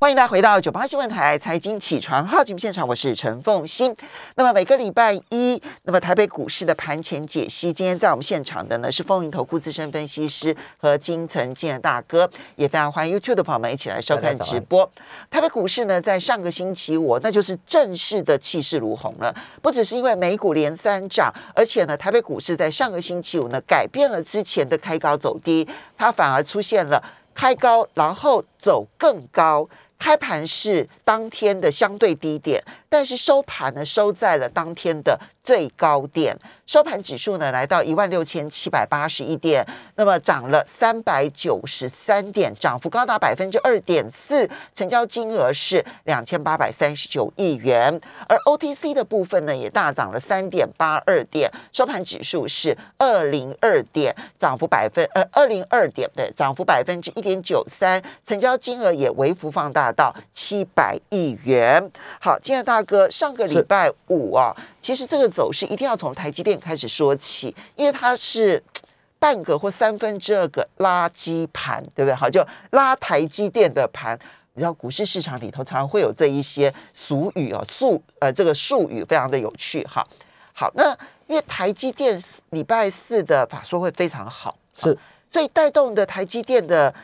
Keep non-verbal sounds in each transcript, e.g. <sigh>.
欢迎大家回到九八新闻台财经起床号节目现场，我是陈凤欣。那么每个礼拜一，那么台北股市的盘前解析，今天在我们现场的呢是风云投顾资深分析师和金城建大哥，也非常欢迎 YouTube 的朋友们一起来收看直播。台北股市呢，在上个星期五，那就是正式的气势如虹了，不只是因为美股连三涨，而且呢，台北股市在上个星期五呢，改变了之前的开高走低，它反而出现了开高然后走更高。开盘是当天的相对低点，但是收盘呢收在了当天的。最高点收盘指数呢来到一万六千七百八十一点，那么涨了三百九十三点，涨幅高达百分之二点四，成交金额是两千八百三十九亿元。而 OTC 的部分呢也大涨了三点八二点，收盘指数是二零二点，涨幅百分呃二零二点对，涨幅百分之一点九三，成交金额也微幅放大到七百亿元。好，金天大哥，上个礼拜五啊。其实这个走势一定要从台积电开始说起，因为它是半个或三分之二个垃圾盘，对不对？好，就拉台积电的盘。你知道股市市场里头常常会有这一些俗语哦，术呃这个术语非常的有趣哈。好，那因为台积电礼拜四的法说会非常好，是，所以带动的台积电的。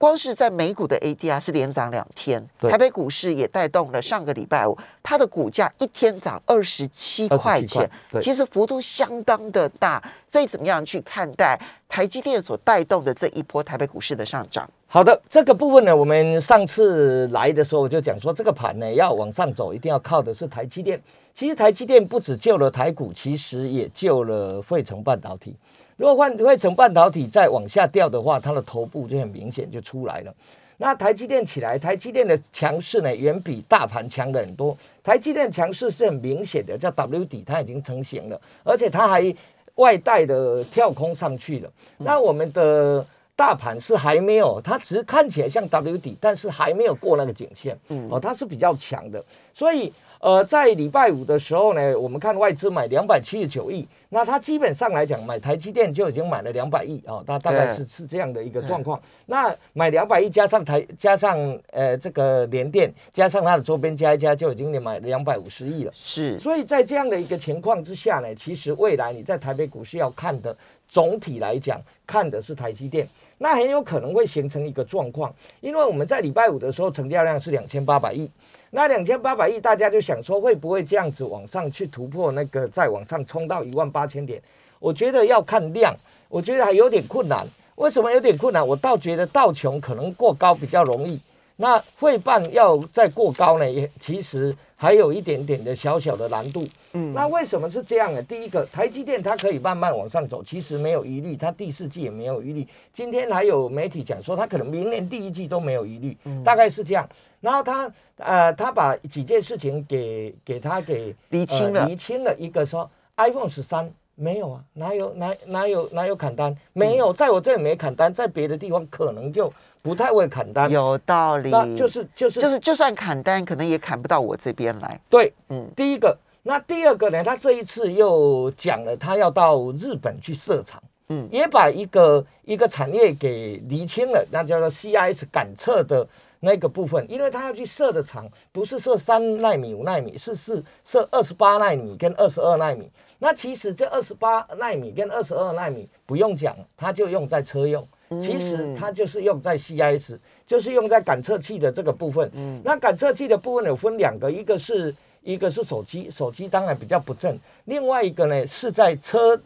光是在美股的 ADR 是连涨两天，台北股市也带动了上个礼拜五，它的股价一天涨二十七块钱，其实幅度相当的大。所以怎么样去看待台积电所带动的这一波台北股市的上涨？好的，这个部分呢，我们上次来的时候就讲说，这个盘呢要往上走，一定要靠的是台积电。其实台积电不止救了台股，其实也救了汇成半导体。如果换汇成半导体再往下掉的话，它的头部就很明显就出来了。那台积电起来，台积电的强势呢，远比大盘强的很多。台积电强势是很明显的，叫 W 底，它已经成型了，而且它还外带的跳空上去了。那我们的大盘是还没有，它只是看起来像 W 底，但是还没有过那个颈线。哦，它是比较强的，所以。呃，在礼拜五的时候呢，我们看外资买两百七十九亿，那它基本上来讲买台积电就已经买了两百亿啊，它大概是是这样的一个状况。那买两百亿加上台加上呃这个联电，加上它的周边加一加，就已经买两百五十亿了。是，所以在这样的一个情况之下呢，其实未来你在台北股市要看的总体来讲，看的是台积电，那很有可能会形成一个状况，因为我们在礼拜五的时候成交量是两千八百亿。那两千八百亿，大家就想说会不会这样子往上去突破那个，再往上冲到一万八千点？我觉得要看量，我觉得还有点困难。为什么有点困难？我倒觉得道琼可能过高比较容易。那汇办要再过高呢，也其实还有一点点的小小的难度。嗯，那为什么是这样呢？第一个，台积电它可以慢慢往上走，其实没有疑虑，它第四季也没有疑虑。今天还有媒体讲说，它可能明年第一季都没有疑虑，大概是这样。然后他呃，他把几件事情给给他给厘清了，厘清了一个说，iPhone 十三没有啊，哪有哪哪有哪有砍单？没有，在我这里没砍单，在别的地方可能就。不太会砍单，有道理。那就是就是就是，就算砍单，可能也砍不到我这边来。对，嗯，第一个，那第二个呢？他这一次又讲了，他要到日本去设厂，嗯，也把一个一个产业给厘清了，那叫做 CIS 感测的那个部分，因为他要去设的厂不是设三纳米、五纳米，是是设二十八纳米跟二十二纳米。那其实这二十八纳米跟二十二纳米不用讲，它就用在车用。其实它就是用在 CIS，就是用在感测器的这个部分。嗯，那感测器的部分有分两个，一个是一个是手机，手机当然比较不正。另外一个呢是在车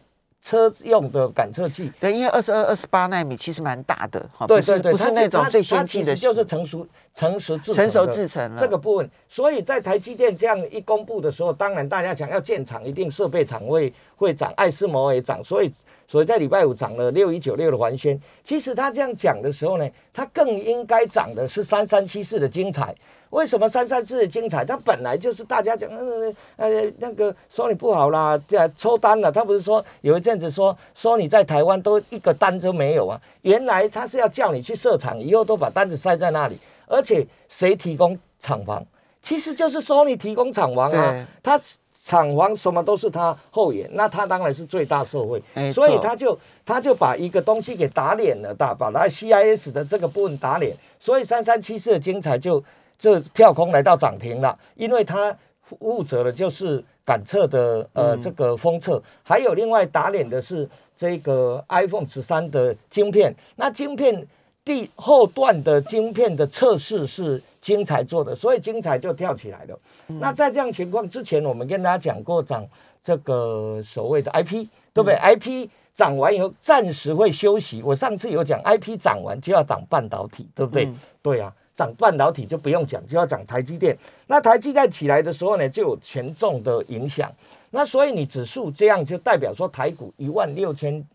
车用的感测器。对，因为二十二、二十八纳米其实蛮大的，对对对，不是那种最先进的，就是成熟成熟制成熟制成这个部分。所以在台积电这样一公布的时候，当然大家想要建厂，一定设备厂会会涨，爱斯摩也涨，所以。所以在礼拜五涨了六一九六的环宣，其实他这样讲的时候呢，他更应该涨的是三三七四的精彩。为什么三三四的精彩？它本来就是大家讲，呃呃那个说你不好啦，这抽单了。他不是说有一阵子说说你在台湾都一个单都没有啊？原来他是要叫你去设厂，以后都把单子塞在那里，而且谁提供厂房？其实就是说你提供厂房啊，他。厂房什么都是他后援，那他当然是最大受惠，所以他就他就把一个东西给打脸了，大把来 CIS 的这个部分打脸，所以三三七四的精彩就就跳空来到涨停了，因为它负责的就是感测的呃这个封测，还有另外打脸的是这个 iPhone 十三的晶片。那晶片第后段的晶片的测试是晶彩做的，所以晶彩就跳起来了。那在这样情况之前，我们跟大家讲过涨这个所谓的 IP，对不对？IP 涨完以后暂时会休息。我上次有讲，IP 涨完就要涨半导体，对不对？对啊。涨半导体就不用讲，就要涨台积电。那台积电起来的时候呢，就有权重的影响。那所以你指数这样就代表说台股一万六千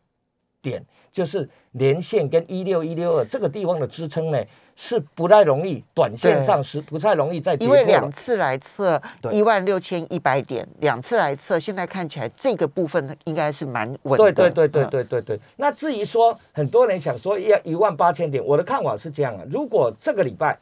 点，就是连线跟一六一六二这个地方的支撑呢。是不太容易，短线上是不太容易再跌因为两次来测一万六千一百点，两次来测，现在看起来这个部分应该是蛮稳的。对对对对对对对。那至于说很多人想说要一万八千点，我的看法是这样啊，如果这个礼拜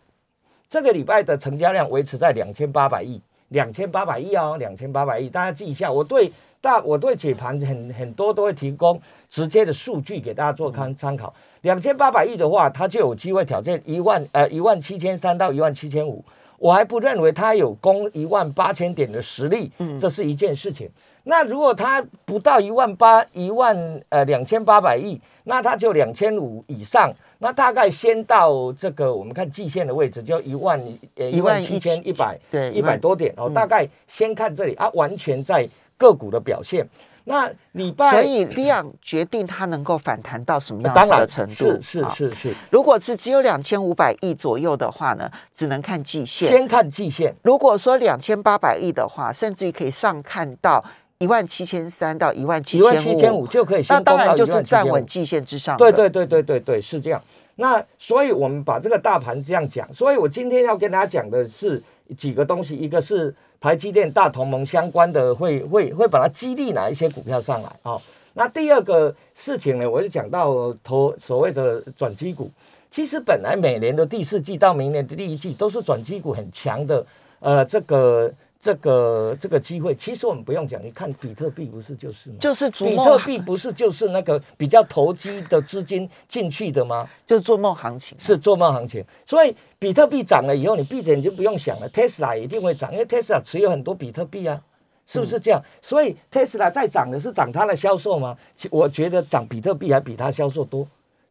这个礼拜的成交量维持在两千八百亿，两千八百亿哦，两千八百亿，大家记一下，我对。大我对解盘很很多都会提供直接的数据给大家做参参考。两千八百亿的话，它就有机会挑战一万呃一万七千三到一万七千五。我还不认为它有攻一万八千点的实力，这是一件事情。那如果它不到一万八一万呃两千八百亿，那它就两千五以上。那大概先到这个我们看季线的位置，就一万呃一万七千一百对一百多点哦。大概先看这里啊，完全在。个股的表现，那礼拜所以量决定它能够反弹到什么样的程度？是是是是。如果是只有两千五百亿左右的话呢，只能看季线。先看季线。如果说两千八百亿的话，甚至于可以上看到一万七千三到一万七千五，一万七千五就可以。那当然就是站稳季线之上。对对对对对对，是这样。那所以我们把这个大盘这样讲，所以我今天要跟大家讲的是几个东西，一个是。台积电大同盟相关的会会会把它激励哪一些股票上来啊？那第二个事情呢，我就讲到投所谓的转机股。其实本来每年的第四季到明年的第一季都是转机股很强的，呃，这个。这个这个机会，其实我们不用讲，你看比特币不是就是吗？就是比特币不是就是那个比较投机的资金进去的吗？就是做梦行情，是做梦行情。所以比特币涨了以后，你闭着眼睛不用想了，Tesla 一定会涨，因为 Tesla 持有很多比特币啊，是不是这样？所以 Tesla 在涨的是涨它的销售吗？我觉得涨比特币还比它销售多。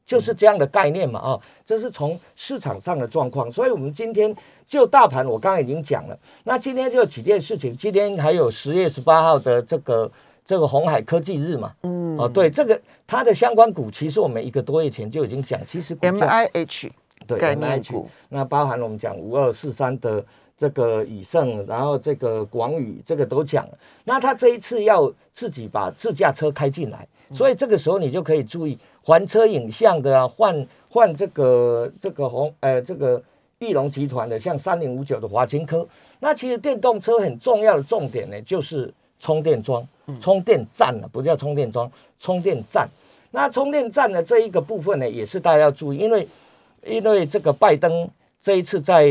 就是这样的概念嘛，啊，这是从市场上的状况，所以我们今天就大盘，我刚刚已经讲了，那今天就几件事情，今天还有十月十八号的这个这个红海科技日嘛，嗯，哦，对，这个它的相关股，其实我们一个多月前就已经讲，其实 M I H 对 M I H，那包含了我们讲五二四三的这个以盛，然后这个广宇这个都讲了，那他这一次要自己把自驾车开进来，所以这个时候你就可以注意。还车影像的啊，换换这个这个红呃这个翼龙集团的，像三零五九的华金科。那其实电动车很重要的重点呢，就是充电桩、充电站了，不叫充电桩，充电站。那充电站的这一个部分呢，也是大家要注意，因为因为这个拜登这一次在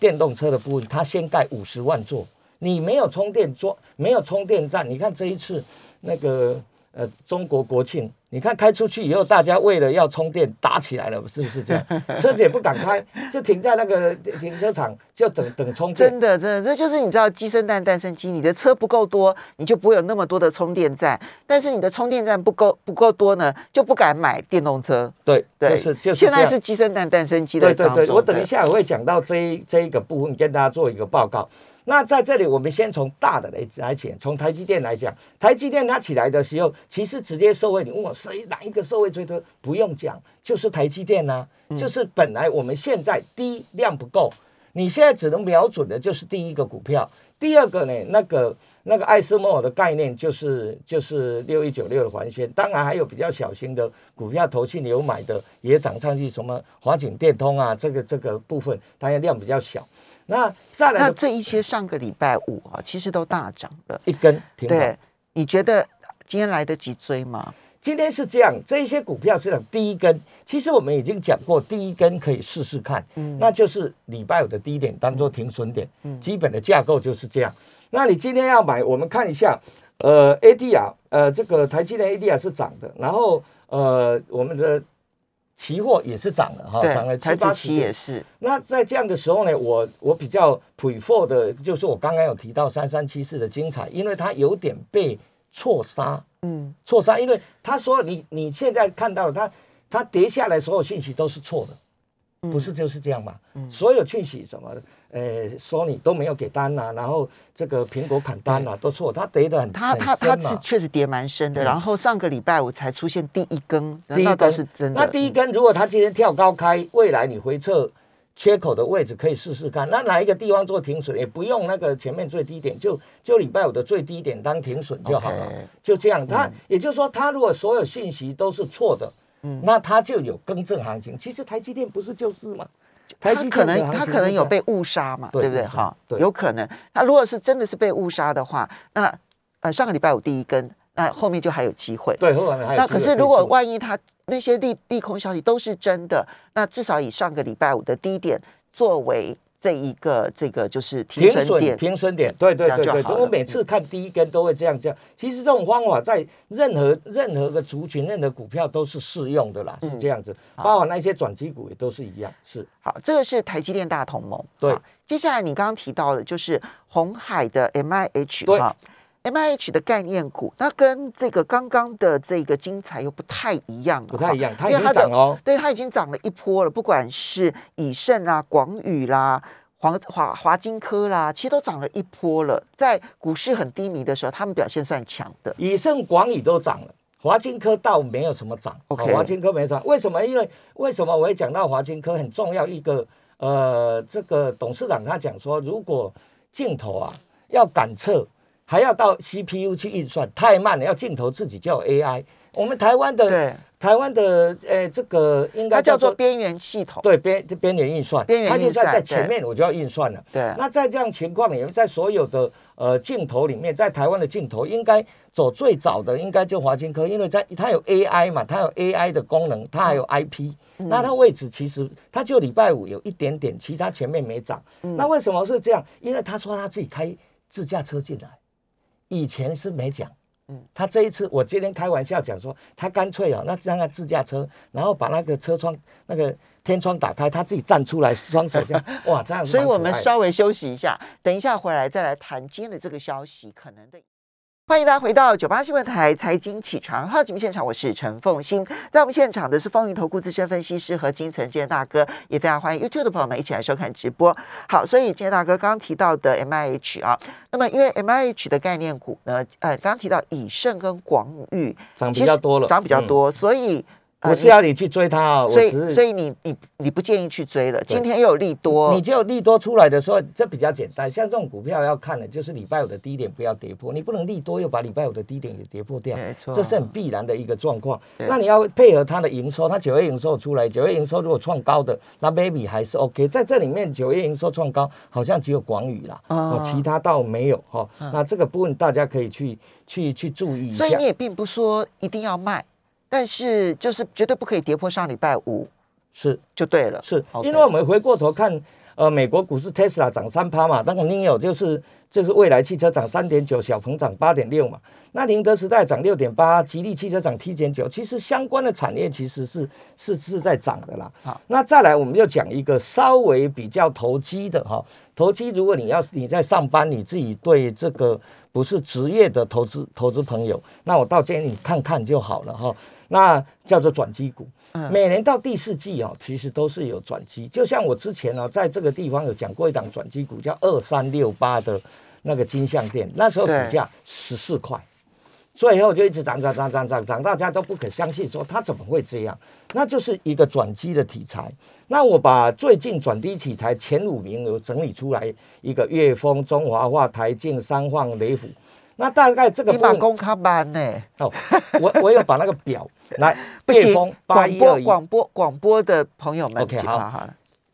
电动车的部分，它先盖五十万座，你没有充电桩，没有充电站，你看这一次那个。呃，中国国庆，你看开出去以后，大家为了要充电打起来了，是不是这样？<laughs> 车子也不敢开，就停在那个停车场，就等等充电。真的，真的，这就是你知道鸡生蛋，蛋生鸡。你的车不够多，你就不会有那么多的充电站；但是你的充电站不够不够多呢，就不敢买电动车。对，就是就是。现在是鸡生蛋，蛋生鸡的对对对，我等一下我会讲到这一这一个部分，跟大家做一个报告。那在这里，我们先从大的来来讲，从台积电来讲，台积电它起来的时候，其实直接受惠。你问我谁哪一个受惠最多？不用讲，就是台积电呐。就是本来我们现在第一量不够，你现在只能瞄准的就是第一个股票。第二个呢，那个那个艾斯摩尔的概念就是就是六一九六的环宣，当然还有比较小型的股票，投信有买的也涨上去，什么华景电通啊，这个这个部分当然量比较小。那再来，那这一些上个礼拜五啊，其实都大涨了，一根。对，你觉得今天来得及追吗？今天是这样，这一些股票是讲第一根，其实我们已经讲过，第一根可以试试看，嗯，那就是礼拜五的低点当做停损点，嗯，基本的架构就是这样。那你今天要买，我们看一下，呃，AD 啊，呃，这个台积电 AD 啊是涨的，然后呃，我们的期货也是涨了哈，涨了台七八期也是。那在这样的时候呢，我我比较 prefer 的就是我刚刚有提到三三七四的精彩，因为它有点被错杀，嗯，错杀，因为他说你你现在看到了它它跌下来所有信息都是错的，不是就是这样嘛？所有讯息什么的。呃，索尼都没有给单呐，然后这个苹果砍单呐，都错，它跌的很它它它是确实跌蛮深的，然后上个礼拜五才出现第一根，第一根是真的。那第一根如果它今天跳高开，未来你回撤缺口的位置可以试试看，那哪一个地方做停损，也不用那个前面最低点，就就礼拜五的最低点当停损就好了，就这样。它也就是说，它如果所有信息都是错的，嗯，那它就有更正行情。其实台积电不是就是吗？他可能它可能有被误杀嘛，对不对？哈，有可能。它如果是真的是被误杀的话，那呃上个礼拜五第一根，那后面就还有机会。对，后面还有。那可是如果万一它那些利利空消息都是真的，那至少以上个礼拜五的低点作为。这一个这个就是停损点，停损点，对对对对。我每次看第一根都会这样这样。其实这种方法在任何任何个族群、任何股票都是适用的啦，是这样子。包括那些转机股也都是一样。是好，这个是台积电大同盟。对，接下来你刚刚提到的，就是红海的 M I H 哈。M I H 的概念股，那跟这个刚刚的这个精彩又不太一样，不太一样，它已经涨哦，对，它已经涨了一波了。不管是以盛啊、广宇啦、华华华金科啦，其实都涨了一波了。在股市很低迷的时候，他们表现算强的。以盛、广宇都涨了，华金科倒没有什么涨。OK，华金科没涨，为什么？因为为什么我会讲到华金科很重要一个？呃，这个董事长他讲说，如果镜头啊要感测。还要到 CPU 去运算，太慢了。要镜头自己叫 AI。我们台湾的台湾的呃，这个应该叫做边缘系统。对，边边缘运算，边缘它就在在前面，我就要运算了。对。那在这样情况里面，在所有的呃镜头里面，在台湾的镜头应该走最早的，应该就华金科，因为在它有 AI 嘛，它有 AI 的功能，它还有 IP。那它位置其实它就礼拜五有一点点，其他前面没涨。那为什么是这样？因为他说他自己开自驾车进来。以前是没讲，嗯，他这一次我今天开玩笑讲说，他干脆哦，那让他自驾车，然后把那个车窗那个天窗打开，他自己站出来，双手这样，<laughs> 哇，这样。所以我们稍微休息一下，等一下回来再来谈今天的这个消息，可能的。欢迎大家回到九八新闻台财经起床号节目现场，我是陈凤欣，在我们现场的是风云投顾资深分析师和金城建大哥，也非常欢迎 YouTube 的朋友们一起来收看直播。好，所以建大哥刚刚提到的 M I H 啊，那么因为 M I H 的概念股呢，呃，刚刚提到以盛跟广宇涨比较多了，涨比较多，所以。不是要你去追它啊，所以所以你你你不建议去追了。今天又有利多，你就利多出来的时候，这比较简单。像这种股票要看的，就是礼拜五的低点不要跌破，你不能利多又把礼拜五的低点给跌破掉，这是很必然的一个状况。那你要配合它的营收，它九月营收出来，九月营收如果创高的，那 maybe 还是 OK。在这里面，九月营收创高，好像只有广宇啦，哦，其他倒没有哈。那这个部分大家可以去去去注意一下。所以你也并不说一定要卖。但是就是绝对不可以跌破上礼拜五，是。就对了，是。因为我们回过头看，呃，美国股市 Tesla 涨三趴嘛，那个 Neo 就是就是未来汽车涨三点九，小鹏涨八点六嘛，那宁德时代涨六点八，吉利汽车涨七点九，其实相关的产业其实是是是在涨的啦。好，那再来我们就讲一个稍微比较投机的哈，投机如果你要是你在上班，你自己对这个不是职业的投资投资朋友，那我倒建议你看看就好了哈。那叫做转机股，每年到第四季哦，其实都是有转机。就像我之前呢，在这个地方有讲过一档转机股，叫二三六八的那个金项店，那时候股价十四块，最后就一直涨涨涨涨涨涨，大家都不可相信，说它怎么会这样？那就是一个转机的题材。那我把最近转低起台前五名有整理出来，一个粤丰、中华化、台进、三晃、雷虎。<laughs> 那大概这个你把公卡班呢？哦，我我有把那个表 <laughs> 来。岳峰广播广播广播的朋友们，OK 好好。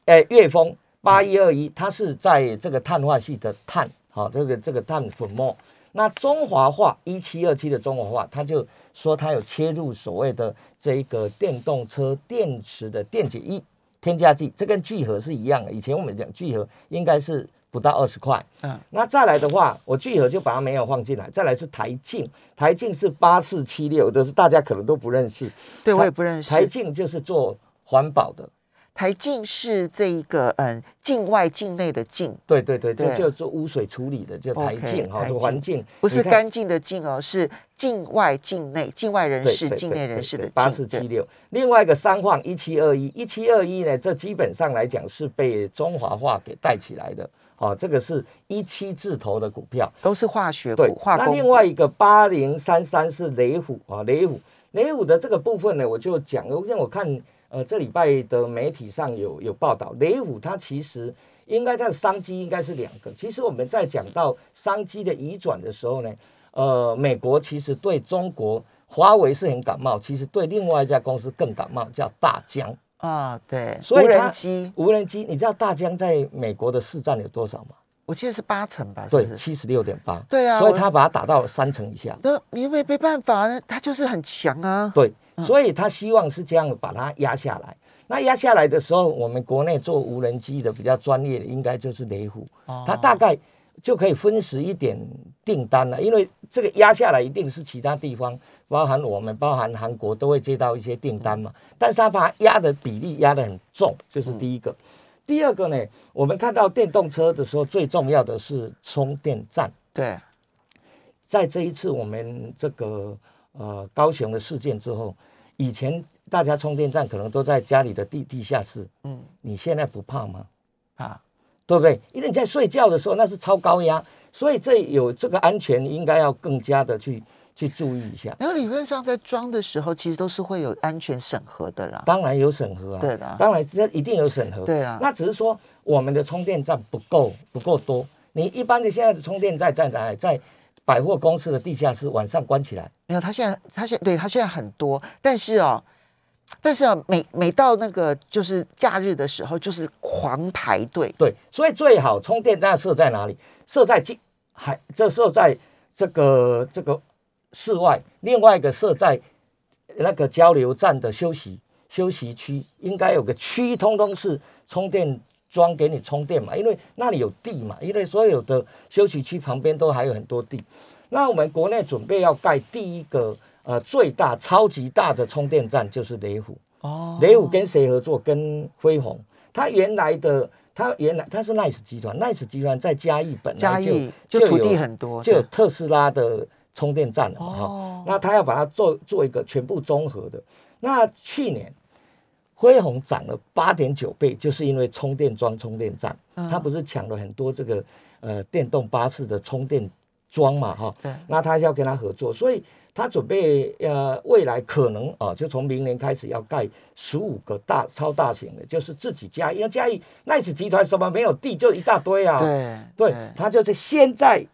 哎，岳峰八一二一，它是在这个碳化系的碳，好，这个这个碳粉末。那中华化一七二七的中华化，它就说它有切入所谓的这个电动车电池的电解液添加剂，这跟聚合是一样的。以前我们讲聚合应该是。不到二十块，嗯，那再来的话，我聚合就把它没有放进来。再来是台镜，台镜是八四七六，都是大家可能都不认识。对，我也不认识。台镜就是做环保的。台净是这一个嗯境外境内的境，对对对，就是污水处理的，叫台净哈，台这环境。不是干净的净哦，是境外境内境外人士、境内人士的八四七六，另外一个三晃一七二一，一七二一呢，这基本上来讲是被中华化给带起来的，哦，这个是一七字头的股票，都是化学股、，化那。另外一个八零三三是雷虎啊，雷虎。雷虎的这个部分呢，我就讲，因为我看呃这礼拜的媒体上有有报道，雷虎它其实应该它的商机应该是两个。其实我们在讲到商机的移转的时候呢，呃，美国其实对中国华为是很感冒，其实对另外一家公司更感冒，叫大疆啊，对，无所以它人机，无人机。你知道大疆在美国的市占有多少吗？我记得是八成吧？是对？七十六点八。对啊所以他把它打到三成以下。那因为没办法，他就是很强啊。对，所以他希望是这样把它压下来。那压下来的时候，我们国内做无人机的比较专业的，应该就是雷虎，哦它大概就可以分食一点订单了。因为这个压下来一定是其他地方，包含我们、包含韩国都会接到一些订单嘛。但是它把它压的比例压得很重，这是第一个。第二个呢，我们看到电动车的时候，最重要的是充电站。对，在这一次我们这个呃高雄的事件之后，以前大家充电站可能都在家里的地地下室，嗯你现在不怕吗？啊，对不对？因为你在睡觉的时候那是超高压，所以这有这个安全应该要更加的去去注意一下。然后理论上在装的时候，其实都是会有安全审核的啦。当然有审核啊，对的当然这一定有审核。对啊那只是说我们的充电站不够不够多。你一般的现在的充电站在哪里？在百货公司的地下室晚上关起来。没有，他现在他现对他现在很多，但是哦，但是啊，每每到那个就是假日的时候，就是狂排队。对，所以最好充电站设在哪里？设在近海，这设在这个这个室外，另外一个设在那个交流站的休息休息区，应该有个区，通通是充电桩给你充电嘛，因为那里有地嘛，因为所有的休息区旁边都还有很多地。那我们国内准备要盖第一个呃最大超级大的充电站，就是雷虎。哦，雷虎跟谁合作？跟辉宏。他原来的，他原来他是 Nice 集团，Nice 集团在嘉义本来嘉就就土有地很多，就有特斯拉的充电站了嘛哈、哦。那他要把它做做一个全部综合的。那去年辉宏涨了八点九倍，就是因为充电桩、充电站，嗯。他不是抢了很多这个呃电动巴士的充电桩嘛哈、对。那他要跟他合作，所以他准备呃未来可能啊，就从明年开始要盖十五个大超大型的，就是自己家，因为嘉义 Nice 集团什么没有地就一大堆啊，对对，他就是先在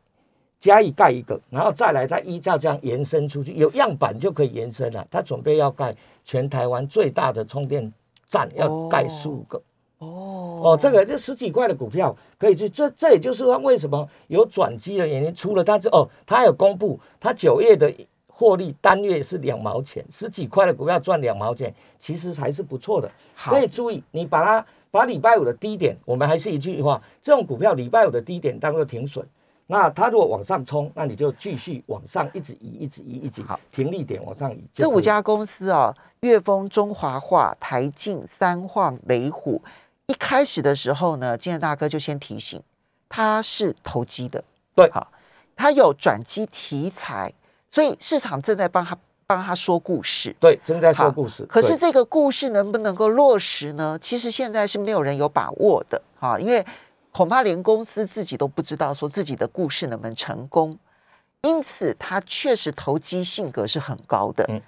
嘉义盖一个，然后再来再依照这样延伸出去，有样板就可以延伸了。他准备要盖全台湾最大的充电站，要盖哦十五个。哦哦，这个这十几块的股票可以去，这这也就是说为什么有转机的原因。除了它之哦，他有公布，他九月的获利单月是两毛钱，十几块的股票赚两毛钱，其实还是不错的。好可以注意，你把它把礼拜五的低点，我们还是一句话，这种股票礼拜五的低点当做停损。那它如果往上冲，那你就继续往上一直移，一直移，一直好停利点往上移。这五家公司哦，粤丰、中华化、台进、三晃、雷虎，一开始的时候呢，金仁大哥就先提醒，它是投机的，对好，它有转机题材，所以市场正在帮他帮他说故事。对正在说故事，可是这个故事能不能够落实呢？其实现在是没有人有把握的哈，因为恐怕连公司自己都不知道说自己的故事能不能成功，因此它确实投机性格是很高的。嗯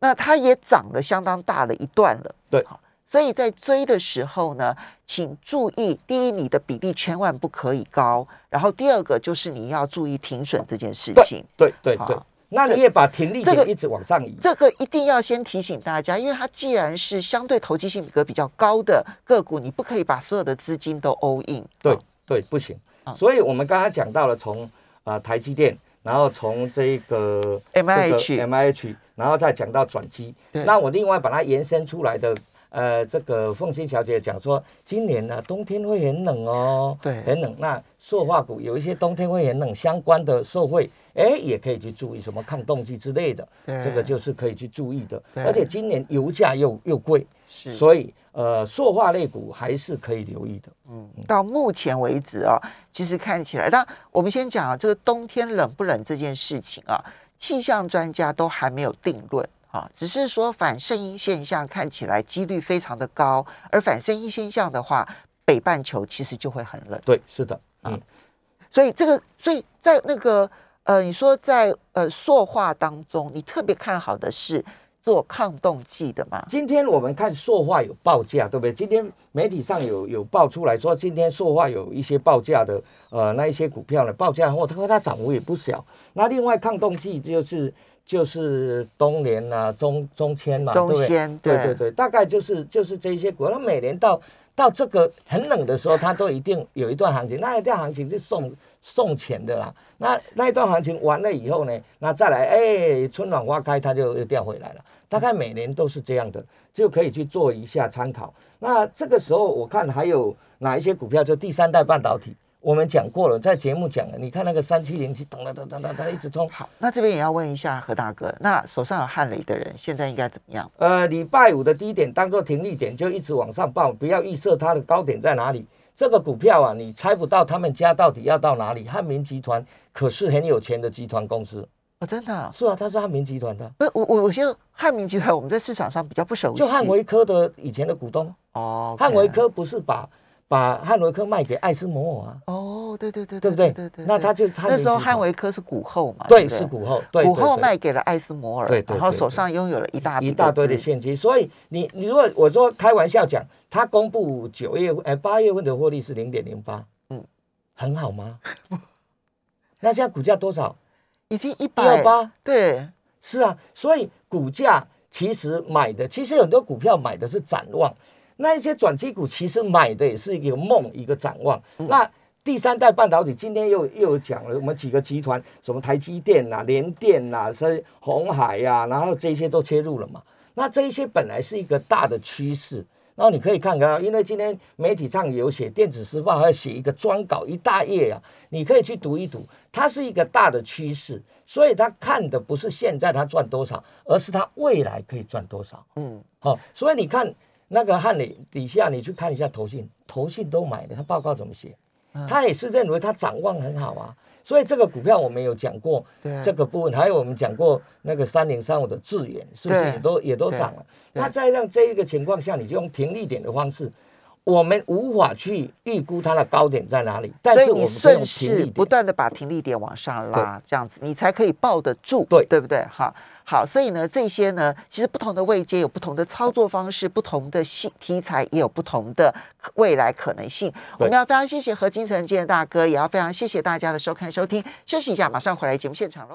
那它也涨了相当大的一段了。对好，所以在追的时候呢，请注意，第一，你的比例千万不可以高，然后第二个就是你要注意停损这件事情。对对对那你也把停利这个点一直往上移。这个一定要先提醒大家，因为它既然是相对投机性格比较高的个股，你不可以把所有的资金都 all in。对啊对，不行啊。所以我们刚才讲到了从啊、呃台积电，然后从这个 M I H M I H，然后再讲到转机。那我另外把它延伸出来的呃，这个凤欣小姐讲说，今年呢、冬天会很冷哦，对很冷。那塑化股有一些冬天会很冷相关的受惠，哎，也可以去注意什么抗冻剂之类的，对这个就是可以去注意的。而且今年油价又又贵，是，所以呃，塑化类股还是可以留意的。嗯，到目前为止哦，其实看起来，但我们先讲啊，这个冬天冷不冷这件事情啊，气象专家都还没有定论啊，只是说反圣婴现象看起来几率非常的高，而反圣婴现象的话，北半球其实就会很冷，对，是的，啊嗯，所以这个，所以在那个呃，你说在呃塑化当中，你特别看好的是做抗冻剂的嘛？今天我们看塑化有报价，对不对？今天媒体上有有报出来说，今天塑化有一些报价的，呃，那一些股票呢，报价后它它涨幅也不小。那另外抗冻剂就是就是东联啊、中中签嘛，中对不对？对对对对，大概就是就是这一些股，那每年到到这个很冷的时候，它都一定有一段行情，那一段行情是送送钱的啦。那那一段行情完了以后呢，那再来，哎，春暖花开，它就又掉回来了。大概每年都是这样的，就可以去做一下参考。那这个时候我看还有哪一些股票，就第三代半导体，我们讲过了，在节目讲了。你看那个三七零七，噔噔噔噔噔噔一直冲，好，那这边也要问一下何大哥，那手上有汉雷的人现在应该怎么样？呃，礼拜五的低点当做停利点，就一直往上报，不要预设它的高点在哪里。这个股票啊，你猜不到他们家到底要到哪里。汉民集团可是很有钱的集团公司，哦，真的啊、是啊，他是汉民集团的，不是我我我觉得汉民集团我们在市场上比较不熟悉，就汉维科的以前的股东。哦，汉维科不是把把汉维科卖给艾斯摩尔啊，哦，对对对对不对？对对，那他就他那时候汉维科是股后嘛，对是股后，对股后卖给了艾斯摩尔，然后手上拥有了一大一大堆的资现金，所以你你如果我说开玩笑讲，他公布九月份哎八月份的获利是零点零八，嗯。嗯，很好吗？<laughs> 那现在股价多少？已经一一百二八，对，是啊，所以股价其实买的，其实很多股票买的是展望，那一些转机股其实买的也是一个梦，一个展望。嗯那第三代半导体今天又又有讲了，我们几个集团，什么台积电呐、联电呐、是红海呀、然后这些都切入了嘛。那这一些本来是一个大的趋势。然后你可以看看，因为今天媒体上有写，电子时报还要写一个专稿一大页啊，你可以去读一读，它是一个大的趋势，所以他看的不是现在他赚多少，而是他未来可以赚多少。嗯，好、所以你看那个汉里底下，你去看一下投信，投信都买了，他报告怎么写？他也是认为他展望很好啊。所以这个股票我们有讲过对这个部分，还有我们讲过那个三零三五的智远，是不是也都也都对涨了？那再让这一个情况下，你就用停利点的方式，我们无法去预估它的高点在哪里，但是我们顺。势不断的把停利点往上拉，这样子你才可以抱得住，对对不对？好，好，所以呢，这些呢，其实不同的位阶有不同的操作方式，不同的系题材也有不同的未来可能性。我们要非常谢谢何金城建大哥，也要非常谢谢大家的收看收听。休息一下，马上回来节目现场喽。